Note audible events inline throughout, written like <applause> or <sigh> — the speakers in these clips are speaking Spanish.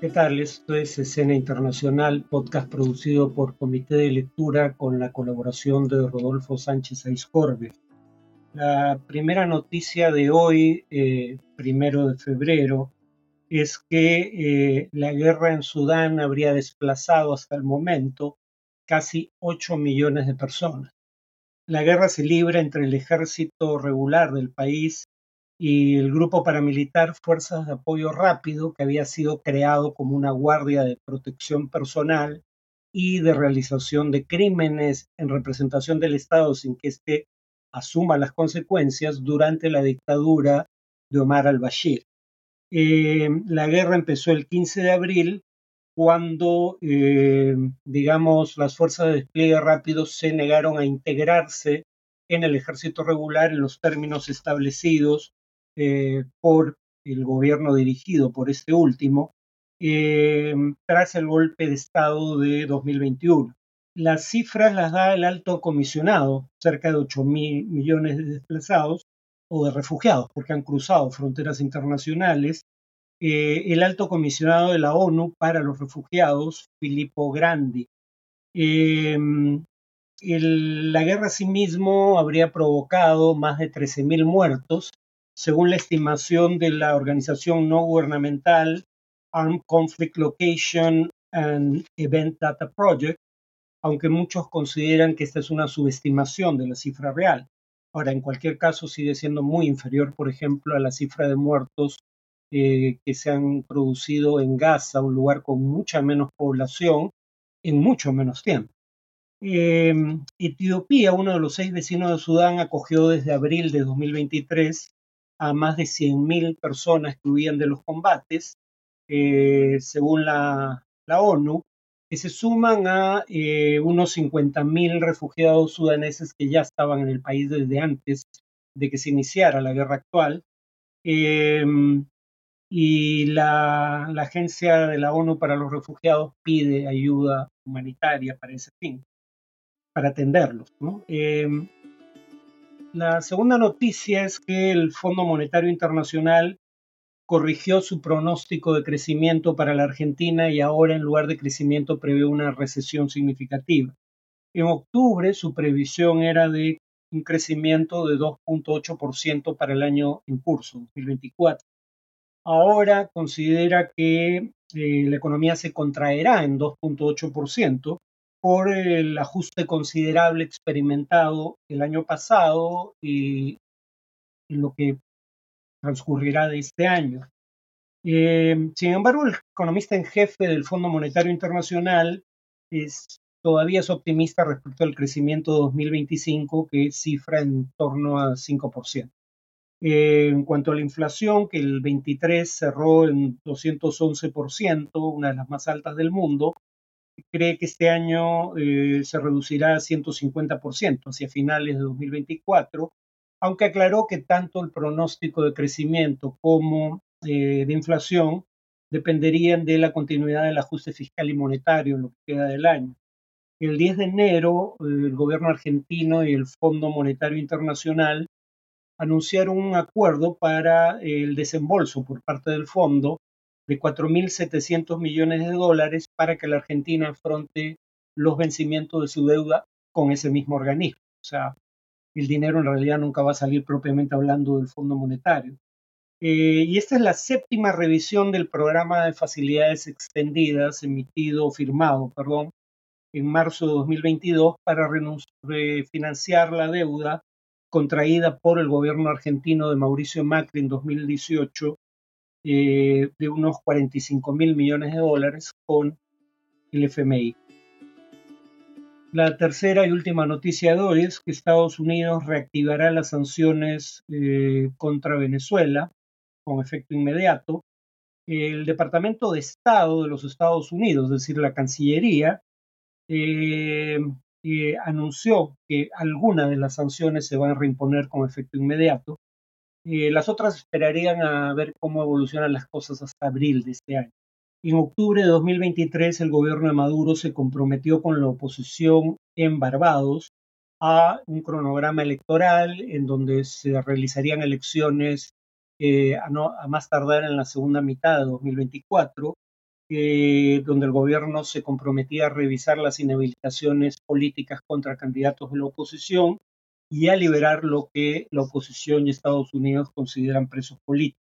¿Qué tal? Esto es Escena Internacional, podcast producido por Comité de Lectura con la colaboración de Rodolfo Sánchez Aiscorbe. La primera noticia de hoy, eh, primero de febrero, es que eh, la guerra en Sudán habría desplazado hasta el momento casi 8 millones de personas. La guerra se libra entre el ejército regular del país y el grupo paramilitar Fuerzas de Apoyo Rápido, que había sido creado como una guardia de protección personal y de realización de crímenes en representación del Estado sin que éste asuma las consecuencias durante la dictadura de Omar al-Bashir. Eh, la guerra empezó el 15 de abril cuando, eh, digamos, las fuerzas de despliegue rápido se negaron a integrarse en el ejército regular en los términos establecidos eh, por el gobierno dirigido por este último eh, tras el golpe de Estado de 2021. Las cifras las da el alto comisionado, cerca de 8 mil millones de desplazados o de refugiados, porque han cruzado fronteras internacionales. Eh, el alto comisionado de la ONU para los refugiados, Filippo Grandi. la guerra sí mismo habría provocado más de 13.000 muertos según la estimación de la organización no gubernamental Armed Conflict Location and Event Data Project, aunque muchos consideran que esta es una subestimación de la cifra real. Ahora, en cualquier caso, sigue siendo muy inferior, por ejemplo, a la cifra de muertos eh, que se han producido en Gaza, un lugar con mucha menos población, en mucho menos tiempo. Eh, Etiopía, uno de los seis vecinos de Sudán, acogió desde abril de 2023 a más de 100.000 personas que huían de los combates, eh, según la, ONU, que se suman a eh, unos 50.000 refugiados sudaneses que ya estaban en el país desde antes de que se iniciara la guerra actual. Em, y la, Agencia de la ONU para los Refugiados pide ayuda humanitaria para ese fin, para atenderlos. ¿no? La segunda noticia es que el Fondo Monetario Internacional corrigió su pronóstico de crecimiento para la Argentina y ahora en lugar de crecimiento prevé una recesión significativa. En octubre su previsión era de un crecimiento de 2.8% para el año en curso, 2024. Ahora considera que eh, la economía se contraerá en 2.8% por el ajuste considerable experimentado el año pasado y en lo que transcurrirá de este año. Eh, sin embargo, el economista en jefe del Fondo Monetario Internacional es, todavía es optimista respecto al crecimiento 2025 que cifra en torno a 5%. Eh, en cuanto a la inflación, que el 23 cerró en 211%, una de las más altas del mundo, cree que este año eh, se reducirá a 150% hacia finales de 2024, aunque aclaró que tanto el pronóstico de crecimiento como eh, de inflación dependerían de la continuidad del ajuste fiscal y monetario en lo que queda del año. El 10 de enero, el gobierno argentino y el Fondo Monetario Internacional anunciaron un acuerdo para el desembolso por parte del fondo de 4.700 millones de dólares para que la Argentina afronte los vencimientos de su deuda con ese mismo organismo. O sea, el dinero en realidad nunca va a salir propiamente hablando del Fondo Monetario. Eh, y esta es la séptima revisión del programa de facilidades extendidas emitido, firmado, perdón, en marzo de 2022 para refinanciar la deuda contraída por el gobierno argentino de Mauricio Macri en 2018 eh, de unos 45 mil millones de dólares con el FMI. La tercera y última noticia hoy es que Estados Unidos reactivará las sanciones eh, contra Venezuela con efecto inmediato. El Departamento de Estado de los Estados Unidos, es decir, la Cancillería, eh, anunció que algunas de las sanciones se van a reimponer con efecto inmediato eh, las otras esperarían a ver cómo evolucionan las cosas hasta abril de este año. En octubre de 2023, el gobierno de Maduro se comprometió con la oposición en Barbados a un cronograma electoral en donde se realizarían elecciones eh, a, más tardar en la segunda mitad de 2024. eh, donde el gobierno se comprometía a revisar las inhabilitaciones políticas contra candidatos de la oposición y a liberar lo que la oposición y Estados Unidos consideran presos políticos.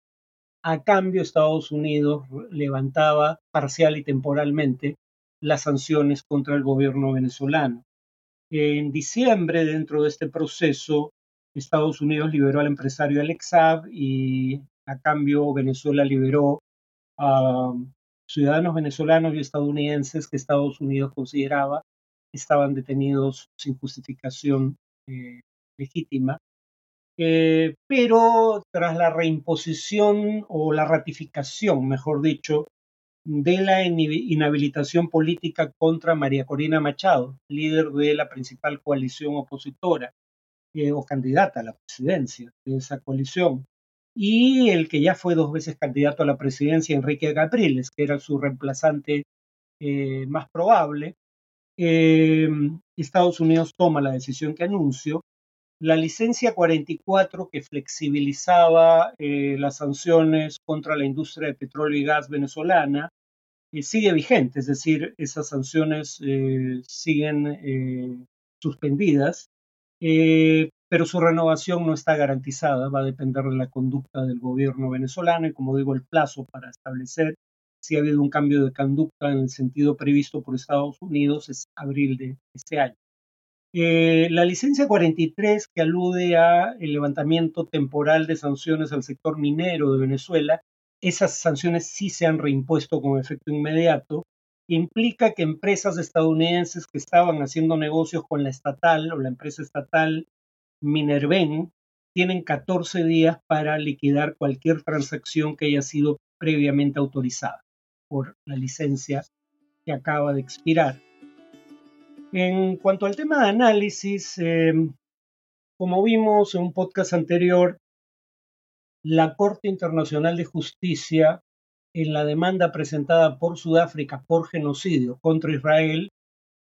A cambio, Estados Unidos levantaba parcial y temporalmente las sanciones contra el gobierno venezolano. En diciembre, dentro de este proceso, Estados Unidos liberó al empresario Alex y a cambio Venezuela liberó a ciudadanos venezolanos y estadounidenses que Estados Unidos consideraba estaban detenidos sin justificación eh, legítima. Eh, pero tras la reimposición o la ratificación, mejor dicho, de la inhabilitación política contra María Corina Machado, líder de la principal coalición opositora eh, o candidata a la presidencia de esa coalición, y el que ya fue dos veces candidato a la presidencia, Enrique Capriles, que era su reemplazante eh, más probable. Estados Unidos toma la decisión que anunció. La licencia 44, que flexibilizaba las sanciones contra la industria de petróleo y gas venezolana, sigue vigente, es decir, esas sanciones eh, siguen eh, suspendidas, eh, pero su renovación no está garantizada, va a depender de la conducta del gobierno venezolano y, como digo, el plazo para establecer si ha habido un cambio de conducta en el sentido previsto por Estados Unidos es abril de este año. La licencia 43, que alude a el levantamiento temporal de sanciones al sector minero de Venezuela, esas sanciones sí se han reimpuesto con efecto inmediato, implica que empresas estadounidenses que estaban haciendo negocios con la estatal o la empresa estatal Minerven tienen 14 días para liquidar cualquier transacción que haya sido previamente autorizada por la licencia que acaba de expirar. En cuanto al tema de análisis, eh, como vimos en un podcast anterior, la Corte Internacional de Justicia, en la demanda presentada por Sudáfrica por genocidio contra Israel,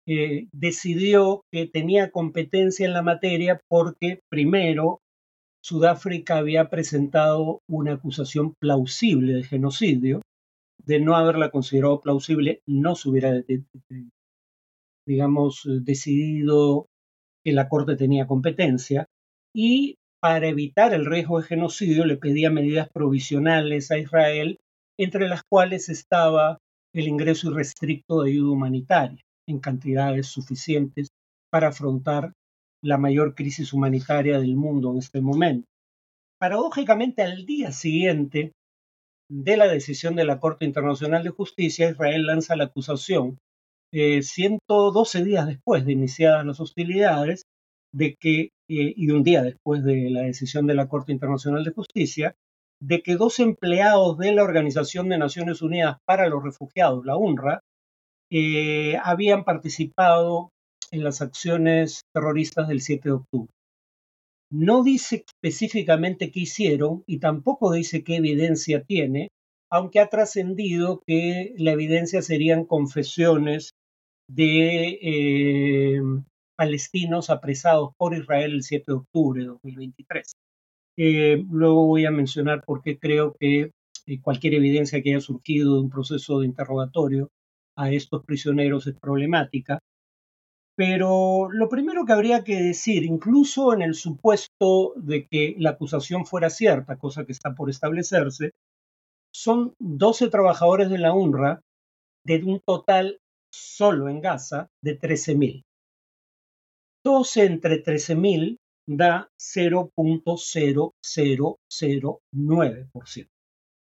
eh, decidió que tenía competencia en la materia porque, primero, Sudáfrica había presentado una acusación plausible de genocidio. De no haberla considerado plausible, no se hubiera, digamos, decidido que la Corte tenía competencia. Y para evitar el riesgo de genocidio, le pedía medidas provisionales a Israel, entre las cuales estaba el ingreso irrestricto de ayuda humanitaria en cantidades suficientes para afrontar la mayor crisis humanitaria del mundo en este momento. Paradójicamente, al día siguiente de la decisión de la Corte Internacional de Justicia, Israel lanza la acusación, 112 eh, días después de iniciadas las hostilidades, de que eh, y un día después de la decisión de la Corte Internacional de Justicia, de que dos empleados de la Organización de Naciones Unidas para los Refugiados, la UNRWA, eh, habían participado en las acciones terroristas del 7 de octubre. No dice específicamente qué hicieron y tampoco dice qué evidencia tiene, aunque ha trascendido que la evidencia serían confesiones de eh, palestinos apresados por Israel el 7 de octubre de 2023. Eh, luego voy a mencionar por qué creo que eh, cualquier evidencia que haya surgido de un proceso de interrogatorio a estos prisioneros es problemática. Pero lo primero que habría que decir, incluso en el supuesto de que la acusación fuera cierta, cosa que está por establecerse, son 12 trabajadores de la UNRWA de un total solo en Gaza de 13.000. 12 entre 13.000 da 0.0009%.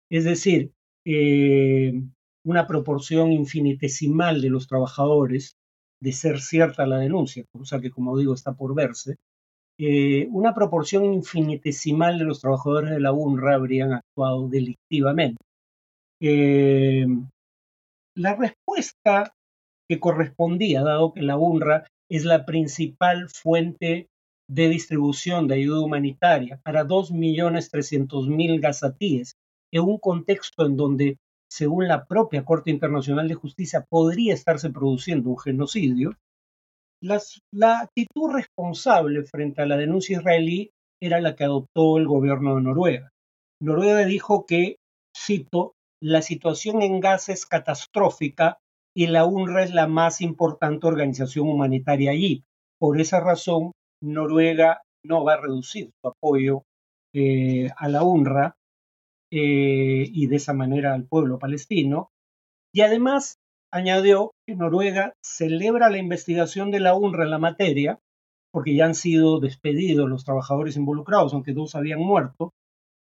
Es decir, eh, una proporción infinitesimal de los trabajadores, de ser cierta la denuncia, cosa que como digo está por verse, eh, una proporción infinitesimal de los trabajadores de la UNRWA habrían actuado delictivamente. Eh, la respuesta que correspondía, dado que la UNRWA es la principal fuente de distribución de ayuda humanitaria para 2.300.000 gazatíes en un contexto en donde, según la propia Corte Internacional de Justicia, podría estarse produciendo un genocidio, la actitud responsable frente a la denuncia israelí era la que adoptó el gobierno de Noruega. Noruega dijo que, cito, la situación en Gaza es catastrófica y la UNRWA es la más importante organización humanitaria allí. Por esa razón, Noruega no va a reducir su apoyo eh, a la UNRWA eh, y de esa manera al pueblo palestino. Y además añadió que Noruega celebra la investigación de la UNRWA en la materia, porque ya han sido despedidos los trabajadores involucrados, aunque dos habían muerto.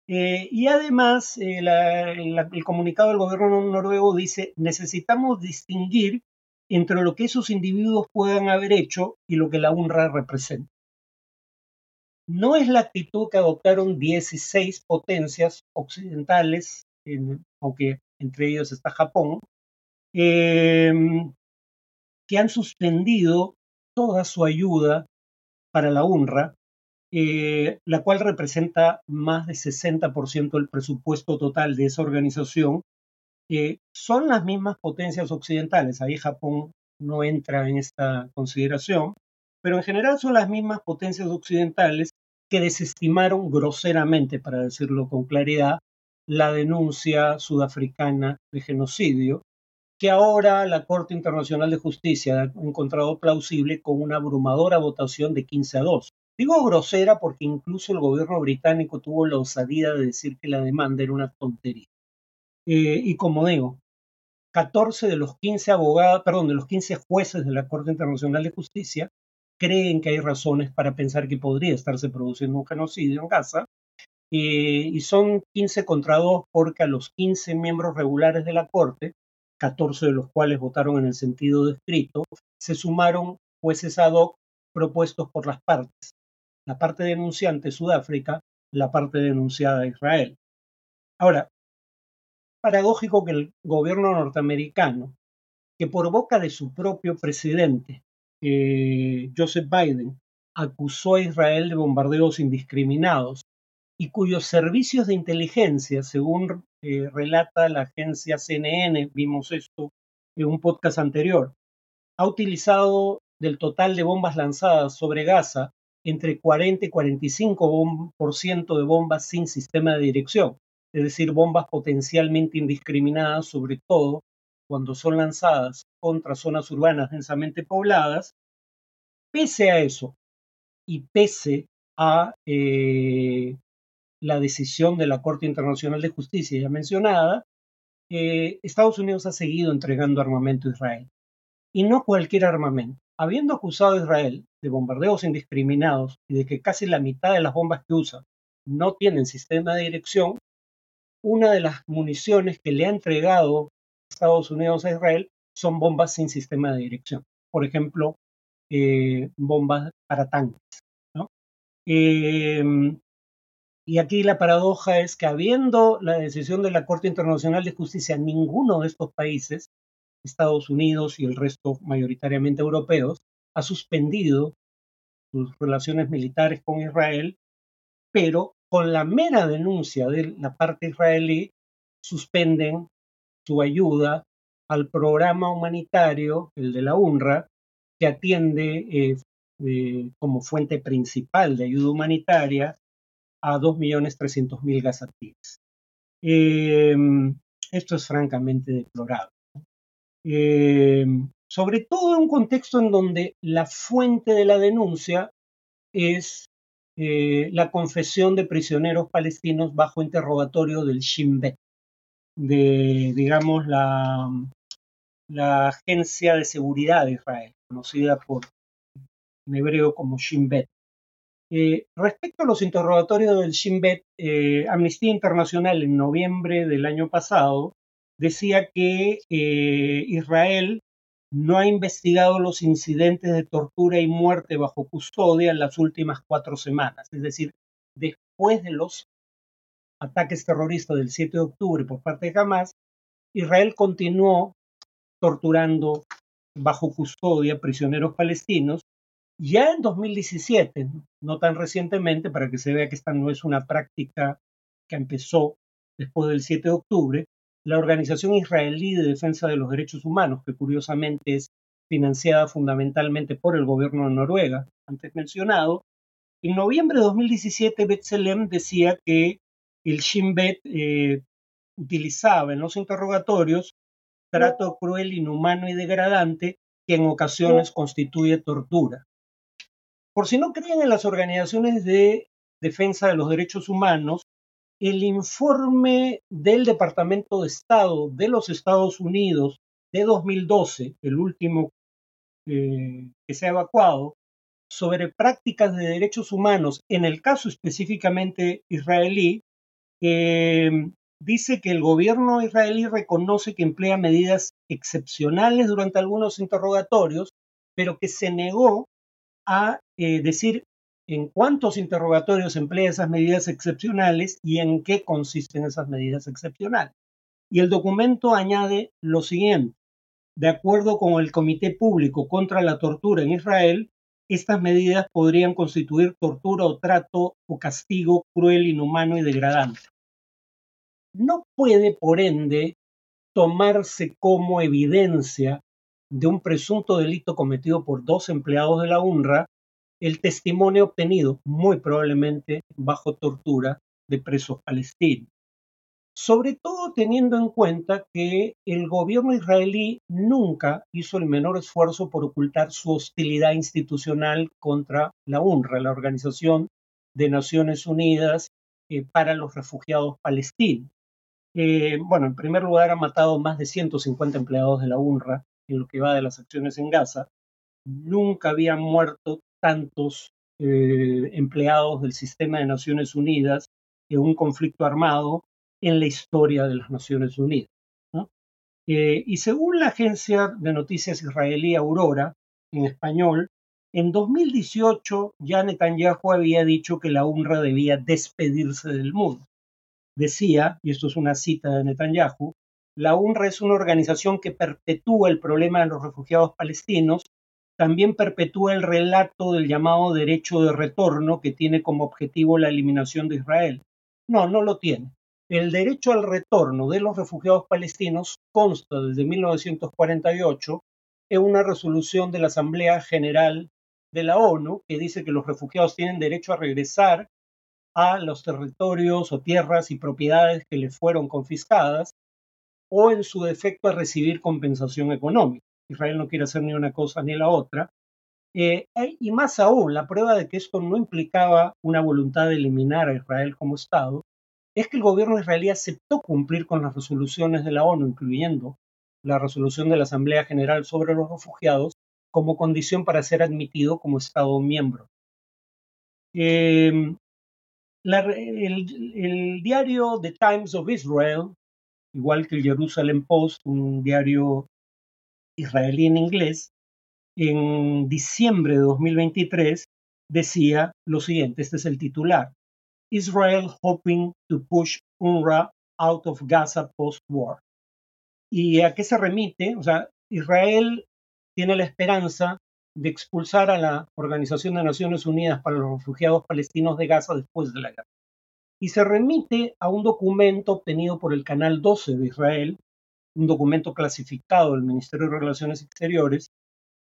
Eh, y además, el comunicado del gobierno noruego dice, necesitamos distinguir entre lo que esos individuos puedan haber hecho y lo que la UNRWA representa. No es la actitud que adoptaron 16 potencias occidentales, aunque entre ellos está Japón, em, que han suspendido toda su ayuda para la UNRWA, eh, la cual representa más de 60% del presupuesto total de esa organización, eh, son las mismas potencias occidentales. Ahí Japón no entra en esta consideración, pero en general son las mismas potencias occidentales que desestimaron groseramente, para decirlo con claridad, la denuncia sudafricana de genocidio, que ahora la Corte Internacional de Justicia ha encontrado plausible con una abrumadora votación de 15 a 2. Digo grosera porque incluso el gobierno británico tuvo la osadía de decir que la demanda era una tontería. Eh, y como digo, 14 de los 15 abogados, perdón, de los 15 jueces de la Corte Internacional de Justicia creen que hay razones para pensar que podría estarse produciendo un genocidio en Gaza. Eh, y son 15 contra 2 porque a los 15 miembros regulares de la Corte, 14 de los cuales votaron en el sentido descrito, se sumaron jueces ad hoc propuestos por las partes. La parte denunciante Sudáfrica, la parte denunciada Israel. Ahora, paradójico que el gobierno norteamericano, que por boca de su propio presidente, eh, Joseph Biden, acusó a Israel de bombardeos indiscriminados y cuyos servicios de inteligencia, según eh, relata la agencia CNN, vimos esto en un podcast anterior, ha utilizado del total de bombas lanzadas sobre Gaza entre 40 y 45% de bombas sin sistema de dirección, es decir, bombas potencialmente indiscriminadas, sobre todo cuando son lanzadas contra zonas urbanas densamente pobladas. Pese a eso, y pese a eh, la decisión de la Corte Internacional de Justicia ya mencionada, eh, Estados Unidos ha seguido entregando armamento a Israel. Y no cualquier armamento. Habiendo acusado a Israel de bombardeos indiscriminados y de que casi la mitad de las bombas que usa no tienen sistema de dirección, una de las municiones que le ha entregado Estados Unidos a Israel son bombas sin sistema de dirección. Por ejemplo, eh, bombas para tanques. Eh, y aquí la paradoja es que habiendo la decisión de la Corte Internacional de Justicia, ninguno de estos países, Estados Unidos y el resto mayoritariamente europeos, ha suspendido sus relaciones militares con Israel, pero con la mera denuncia de la parte israelí, suspenden su ayuda al programa humanitario, el de la UNRWA, que atiende eh, eh, como fuente principal de ayuda humanitaria a 2.300.000 gazatíes. Eh, esto es francamente deplorable. Eh, sobre todo en un contexto en donde la fuente de la denuncia es eh, la confesión de prisioneros palestinos bajo interrogatorio del Shin Bet, de, digamos, la, Agencia de Seguridad de Israel, conocida por en hebreo como Shin Bet. Eh, respecto a los interrogatorios del Shin Bet, eh, Amnistía Internacional en noviembre del año pasado decía que eh, Israel no ha investigado los incidentes de tortura y muerte bajo custodia en las últimas cuatro semanas. Es decir, después de los ataques terroristas del 7 de octubre por parte de Hamas, Israel continuó torturando bajo custodia prisioneros palestinos ya en 2017, no tan recientemente, para que se vea que esta no es una práctica que empezó después del 7 de octubre, la Organización Israelí de Defensa de los Derechos Humanos, que curiosamente es financiada fundamentalmente por el gobierno de Noruega, antes mencionado, en noviembre de 2017 Betzelem decía que el Shin Bet eh, utilizaba en los interrogatorios trato cruel, inhumano y degradante que en ocasiones constituye tortura. Por si no creen en las organizaciones de defensa de los derechos humanos, el informe del Departamento de Estado de los Estados Unidos de 2012, el último eh, que se ha evacuado, sobre prácticas de derechos humanos, en el caso específicamente israelí, eh, dice que el gobierno israelí reconoce que emplea medidas excepcionales durante algunos interrogatorios, pero que se negó a eh, decir en cuántos interrogatorios emplea esas medidas excepcionales y en qué consisten esas medidas excepcionales. Y el documento añade lo siguiente. De acuerdo con el Comité Público contra la Tortura en Israel, estas medidas podrían constituir tortura o trato o castigo cruel, inhumano y degradante. No puede, por ende, tomarse como evidencia de un presunto delito cometido por dos empleados de la UNRWA el testimonio obtenido, muy probablemente bajo tortura, de presos palestinos. Sobre todo teniendo en cuenta que el gobierno israelí nunca hizo el menor esfuerzo por ocultar su hostilidad institucional contra la UNRWA, la Organización de Naciones Unidas eh, para los Refugiados Palestinos. Eh, bueno, en primer lugar ha matado más de 150 empleados de la UNRWA en lo que va de las acciones en Gaza. Nunca habían muerto tantos eh, empleados del sistema de Naciones Unidas en un conflicto armado en la historia de las Naciones Unidas. Eh, y según la agencia de noticias israelí Aurora, en español, en 2018 ya Netanyahu había dicho que la UNRWA debía despedirse del mundo. Decía, y esto es una cita de Netanyahu, la UNRWA es una organización que perpetúa el problema de los refugiados palestinos también perpetúa el relato del llamado derecho de retorno que tiene como objetivo la eliminación de Israel. No, no lo tiene. El derecho al retorno de los refugiados palestinos consta desde 1948 en una resolución de la Asamblea General de la ONU que dice que los refugiados tienen derecho a regresar a los territorios o tierras y propiedades que les fueron confiscadas o en su defecto a recibir compensación económica. Israel no quiere hacer ni una cosa ni la otra. Eh, y más aún, la prueba de que esto no implicaba una voluntad de eliminar a Israel como Estado es que el gobierno israelí aceptó cumplir con las resoluciones de la ONU, incluyendo la resolución de la Asamblea General sobre los refugiados, como condición para ser admitido como Estado miembro. Em, el, el, diario The Times of Israel, igual que el Jerusalem Post, un diario israelí en inglés, en diciembre de 2023 decía lo siguiente, este es el titular, Israel hoping to push UNRWA out of Gaza post-war. ¿Y a qué se remite? O sea, Israel tiene la esperanza de expulsar a la Organización de Naciones Unidas para los Refugiados Palestinos de Gaza después de la guerra. Y se remite a un documento obtenido por el Canal 12 de Israel, un documento clasificado del Ministerio de Relaciones Exteriores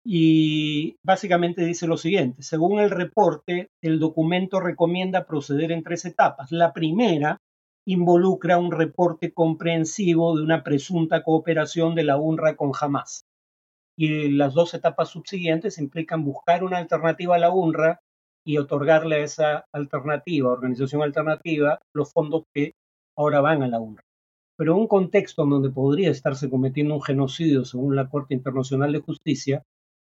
y básicamente dice lo siguiente, según el reporte, el documento recomienda proceder en tres etapas. La primera involucra un reporte comprensivo de una presunta cooperación de la UNRWA con Hamas. Y las dos etapas subsiguientes implican buscar una alternativa a la UNRWA y otorgarle a esa alternativa, organización alternativa, los fondos que ahora van a la UNRWA pero en un contexto en donde podría estarse cometiendo un genocidio según la Corte Internacional de Justicia,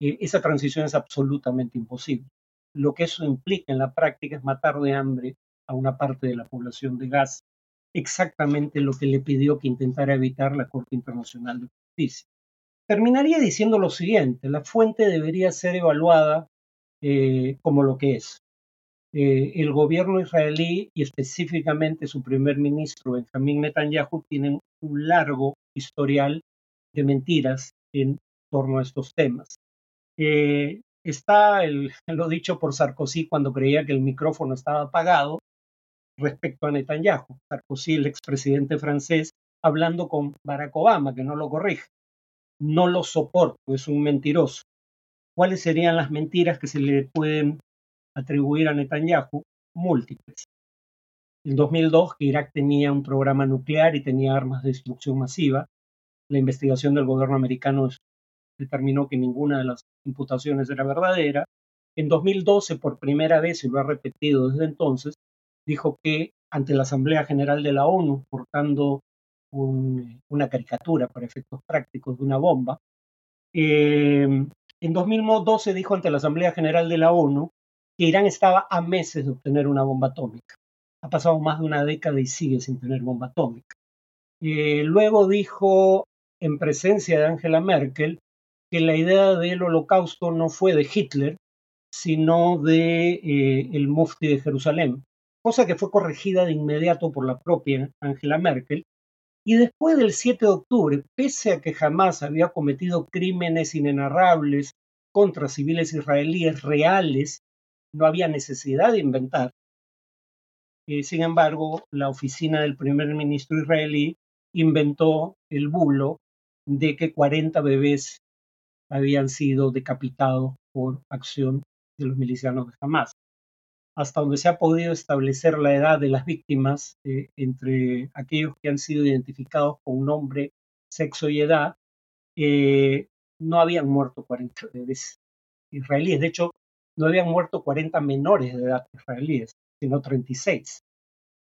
eh, esa transición es absolutamente imposible. Lo que eso implica en la práctica es matar de hambre a una parte de la población de Gaza, exactamente lo que le pidió que intentara evitar la Corte Internacional de Justicia. Terminaría diciendo lo siguiente, la fuente debería ser evaluada eh, como lo que es, eh, el gobierno israelí y específicamente su primer ministro Benjamin Netanyahu tienen un largo historial de mentiras en torno a estos temas. Eh, está <laughs> lo dicho por Sarkozy cuando creía que el micrófono estaba apagado respecto a Netanyahu. Sarkozy, el expresidente francés, hablando con Barack Obama, que no lo corrige. No lo soporto, es un mentiroso. ¿Cuáles serían las mentiras que se le pueden atribuir a Netanyahu múltiples. En 2002, que Irak tenía un programa nuclear y tenía armas de destrucción masiva. La investigación del gobierno americano determinó que ninguna de las imputaciones era verdadera. En 2012, por primera vez, y lo ha repetido desde entonces, dijo que ante la Asamblea General de la ONU, portando una caricatura para efectos prácticos de una bomba, eh, en 2012 dijo ante la Asamblea General de la ONU que Irán estaba a meses de obtener una bomba atómica. Ha pasado más de una década y sigue sin tener bomba atómica. Eh, luego dijo en presencia de Angela Merkel que la idea del holocausto no fue de Hitler, sino de eh, el mufti de Jerusalén, cosa que fue corregida de inmediato por la propia Angela Merkel. Y después del 7 de octubre, pese a que jamás había cometido crímenes inenarrables contra civiles israelíes reales, no había necesidad de inventar. Eh, sin embargo, la oficina del primer ministro israelí inventó el bulo de que 40 bebés habían sido decapitados por acción de los milicianos de Hamas. Hasta donde se ha podido establecer la edad de las víctimas eh, entre aquellos que han sido identificados con nombre, sexo y edad, eh, no habían muerto 40 bebés israelíes. De hecho, no habían muerto 40 menores de edad israelíes, sino 36.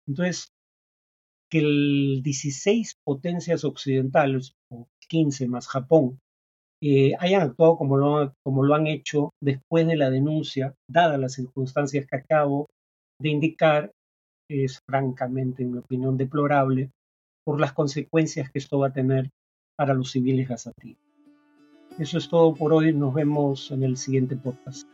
Entonces, que el 16 potencias occidentales, o 15 más Japón, eh, hayan actuado como lo, como lo han hecho después de la denuncia, dadas las circunstancias que acabo de indicar, es francamente, en mi opinión, deplorable por las consecuencias que esto va a tener para los civiles gazatíes. Eso es todo por hoy, nos vemos en el siguiente podcast.